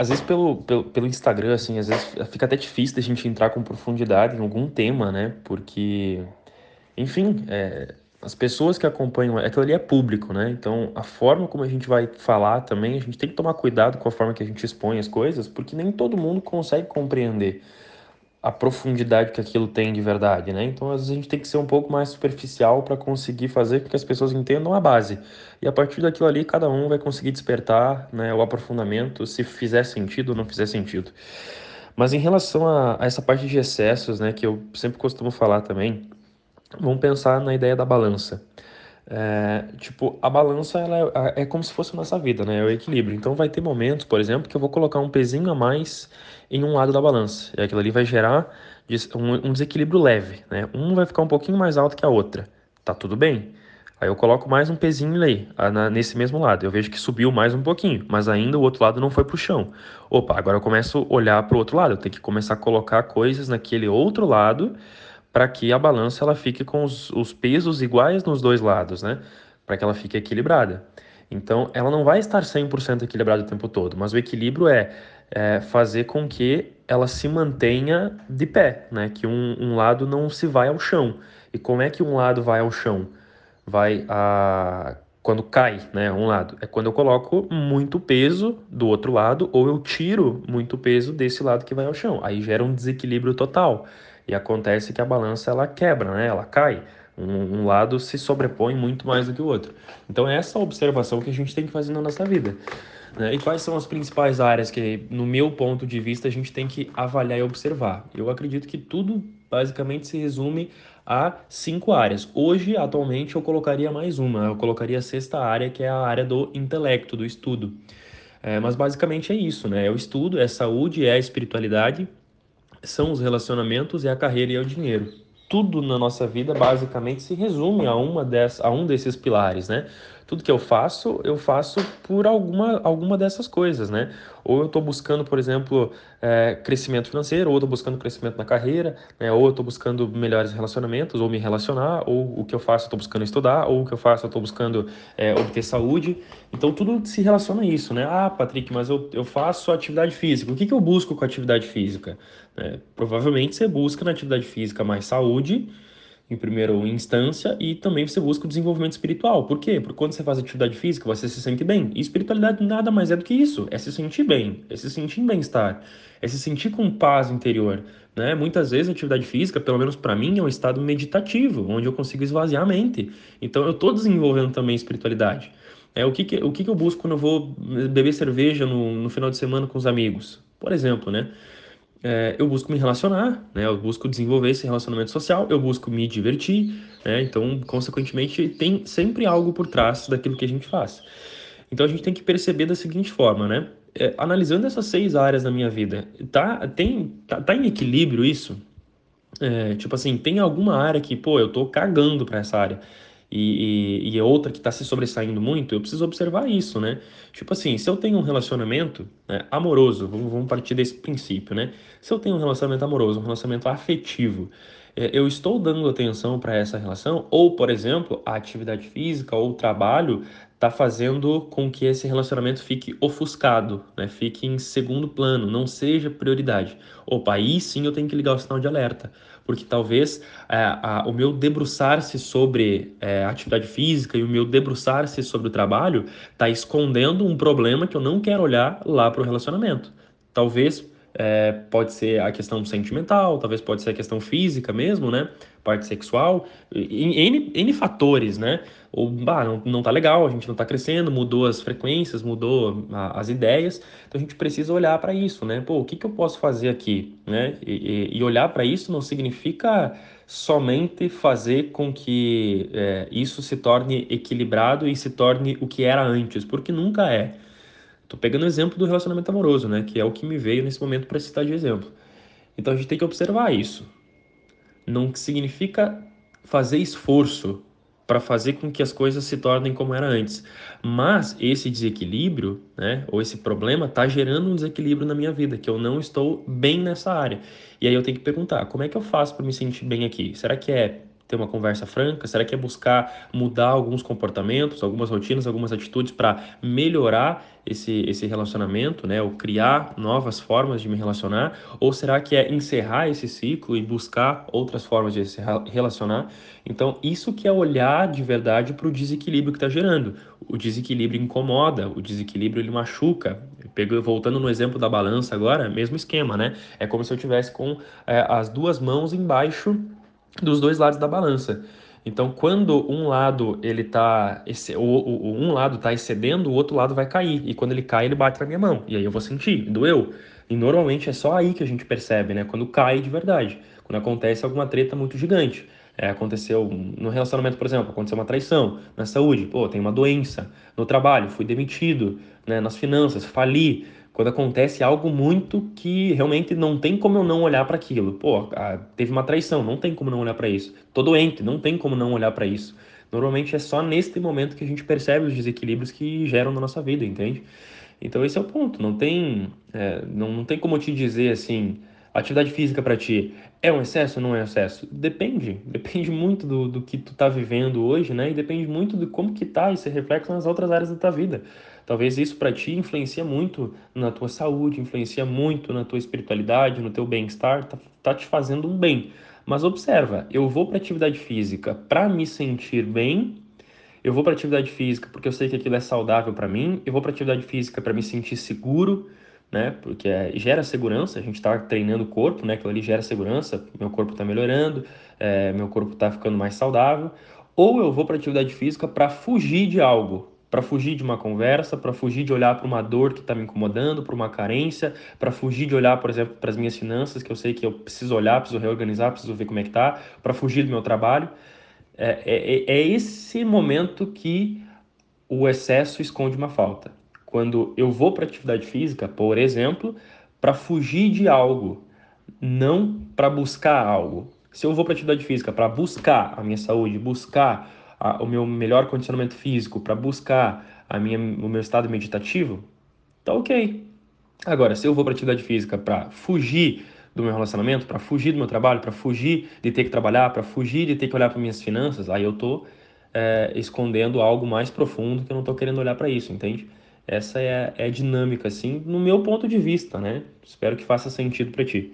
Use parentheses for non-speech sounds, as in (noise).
às vezes pelo, pelo, pelo Instagram, assim, às vezes fica até difícil da gente entrar com profundidade em algum tema, né? Porque, enfim, é, as pessoas que acompanham, aquilo ali é público, né? Então, a forma como a gente vai falar também, a gente tem que tomar cuidado com a forma que a gente expõe as coisas, porque nem todo mundo consegue compreender a profundidade que aquilo tem de verdade, né? Então, às vezes a gente tem que ser um pouco mais superficial para conseguir fazer com que as pessoas entendam a base. E a partir daquilo ali, cada um vai conseguir despertar, né, o aprofundamento, se fizer sentido ou não fizer sentido. Mas em relação a, a essa parte de excessos, né, que eu sempre costumo falar também, vamos pensar na ideia da balança. É, tipo, a balança ela é, é, como se fosse a nossa vida, né? É o equilíbrio. Então vai ter momentos, por exemplo, que eu vou colocar um pezinho a mais em um lado da balança. E aquilo ali vai gerar um, desequilíbrio leve, né? Um vai ficar um pouquinho mais alto que a outra. Tá tudo bem. Aí eu coloco mais um pezinho aí, nesse mesmo lado. Eu vejo que subiu mais um pouquinho, mas ainda o outro lado não foi pro chão. Opa, agora eu começo a olhar pro outro lado. Eu tenho que começar a colocar coisas naquele outro lado para que a balança ela fique com os, os pesos iguais nos dois lados, né? Para que ela fique equilibrada. Então, ela não vai estar 100% equilibrada o tempo todo, mas o equilíbrio é, é, fazer com que ela se mantenha de pé, né? Que um, um, lado não se vai ao chão. E como é que um lado vai ao chão? Vai a quando cai, né, um lado. É quando eu coloco muito peso do outro lado ou eu tiro muito peso desse lado que vai ao chão. Aí gera um desequilíbrio total. E acontece que a balança ela quebra, né? Ela cai. Um, um, lado se sobrepõe muito mais do que o outro. Então é essa observação que a gente tem que fazer na nossa vida. Né? E quais são as principais áreas que, no meu ponto de vista, a gente tem que avaliar e observar? Eu acredito que tudo basicamente se resume a cinco áreas. Hoje, atualmente, eu colocaria mais uma. Eu colocaria a sexta área, que é a área do intelecto, do estudo. É, mas basicamente é isso, né? É o estudo, é a saúde, é a espiritualidade são os relacionamentos, é a carreira e o dinheiro. Tudo na nossa vida basicamente se resume a, uma dessas, a um desses pilares, né? Tudo que eu faço, eu faço por alguma, alguma dessas coisas, né? Ou eu estou buscando, por exemplo, é, crescimento financeiro, ou estou buscando crescimento na carreira, né? ou eu estou buscando melhores relacionamentos, ou me relacionar, ou o que eu faço eu estou buscando estudar, ou o que eu faço eu estou buscando é, obter saúde. Então tudo se relaciona a isso, né? Ah, Patrick, mas eu, eu faço atividade física. O que, que eu busco com atividade física? É, provavelmente você busca na atividade física mais saúde, em primeira instância, e também você busca o desenvolvimento espiritual. Por quê? Porque quando você faz atividade física, você se sente bem. E espiritualidade nada mais é do que isso. É se sentir bem, é se sentir em bem-estar, é se sentir com paz interior. Né? Muitas vezes a atividade física, pelo menos para mim, é um estado meditativo, onde eu consigo esvaziar a mente. Então eu estou desenvolvendo também espiritualidade. É, o que, que, o que, que eu busco quando eu vou beber cerveja no, no final de semana com os amigos? Por exemplo, né? É, eu busco me relacionar, né? Eu busco desenvolver esse relacionamento social, eu busco me divertir, né? Então, consequentemente, tem sempre algo por trás daquilo que a gente faz. Então, a gente tem que perceber da seguinte forma, né? É, analisando essas seis áreas da minha vida, tá, tem, tá, tá em equilíbrio isso? É, tipo assim, tem alguma área que, pô, eu tô cagando para essa área e, e, e outra que está se sobressaindo muito, eu preciso observar isso, né? Tipo assim, se eu tenho um relacionamento né, amoroso, vamos, vamos partir desse princípio, né? Se eu tenho um relacionamento amoroso, um relacionamento afetivo, é, eu estou dando atenção para essa relação, ou, por exemplo, a atividade física ou o trabalho está fazendo com que esse relacionamento fique ofuscado, né? fique em segundo plano, não seja prioridade. Opa, aí sim eu tenho que ligar o sinal de alerta porque talvez é, a, o meu debruçar-se sobre é, atividade física e o meu debruçar-se sobre o trabalho está escondendo um problema que eu não quero olhar lá para o relacionamento. Talvez é, pode ser a questão sentimental, talvez pode ser a questão física mesmo, né? Parte sexual, N, N fatores, né? Ou, bah, não, não tá legal, a gente não tá crescendo, mudou as frequências, mudou a, as ideias, então a gente precisa olhar para isso, né? Pô, o que, que eu posso fazer aqui, né? E, e olhar para isso não significa somente fazer com que é, isso se torne equilibrado e se torne o que era antes, porque nunca é. Tô pegando o exemplo do relacionamento amoroso, né? Que é o que me veio nesse momento para citar de exemplo. Então a gente tem que observar isso. Não significa fazer esforço para fazer com que as coisas se tornem como era antes. Mas esse desequilíbrio, né, ou esse problema, está gerando um desequilíbrio na minha vida, que eu não estou bem nessa área. E aí eu tenho que perguntar, como é que eu faço para me sentir bem aqui? Será que é ter uma conversa franca? Será que é buscar mudar alguns comportamentos, algumas rotinas, algumas atitudes para melhorar esse, esse relacionamento, né? Ou criar novas formas de me relacionar? Ou será que é encerrar esse ciclo e buscar outras formas de se relacionar? Então, isso que é olhar de verdade para o desequilíbrio que está gerando. O desequilíbrio incomoda, o desequilíbrio ele machuca. Voltando no exemplo da balança agora, mesmo esquema, né? É como se eu tivesse com é, as duas mãos embaixo dos dois lados da balança. Então, quando um lado ele tá um lado está excedendo, o outro lado vai cair. E quando ele cai, ele bate na minha mão. E aí eu vou sentir, doeu. E normalmente é só aí que a gente percebe, né? Quando cai de verdade. Quando acontece alguma treta muito gigante. É, aconteceu no relacionamento, por exemplo, aconteceu uma traição, na saúde, pô, tem uma doença, no trabalho, fui demitido, né, nas finanças, fali, quando acontece algo muito que realmente não tem como eu não olhar para aquilo. Pô, teve uma traição, não tem como não olhar para isso. Tô doente, não tem como não olhar para isso. Normalmente é só neste momento que a gente percebe os desequilíbrios que geram na nossa vida, entende? Então esse é o ponto. Não tem, é, não, não tem como te dizer assim, atividade física para ti é um excesso ou não é um excesso? Depende. (laughs) Depende muito do, do que tu tá vivendo hoje, né? E depende muito de como que tá esse reflexo nas outras áreas da tua vida. Talvez isso para ti influencia muito na tua saúde, influencia muito na tua espiritualidade, no teu bem-estar, tá, tá te fazendo um bem. Mas observa, eu vou para atividade física para me sentir bem, eu vou para atividade física porque eu sei que aquilo é saudável para mim, eu vou para atividade física para me sentir seguro, né? Porque é, gera segurança, a gente está treinando o corpo, né? Aquilo ali gera segurança, meu corpo está melhorando, é, meu corpo está ficando mais saudável. Ou eu vou para atividade física para fugir de algo, para fugir de uma conversa, para fugir de olhar para uma dor que está me incomodando, para uma carência, para fugir de olhar, por exemplo, para as minhas finanças, que eu sei que eu preciso olhar, preciso reorganizar, preciso ver como é que tá, para fugir do meu trabalho. É, é, é esse momento que o excesso esconde uma falta. Quando eu vou para atividade física, por exemplo, para fugir de algo, não para buscar algo. Se eu vou para atividade física para buscar a minha saúde, buscar a, o meu melhor condicionamento físico, para buscar a minha, o meu estado meditativo, tá ok. Agora, se eu vou para atividade física para fugir do meu relacionamento, para fugir do meu trabalho, para fugir de ter que trabalhar, para fugir de ter que olhar para minhas finanças, aí eu tô é, escondendo algo mais profundo que eu não tô querendo olhar para isso, entende? Essa é, é a dinâmica, assim, no meu ponto de vista, né? Espero que faça sentido para ti.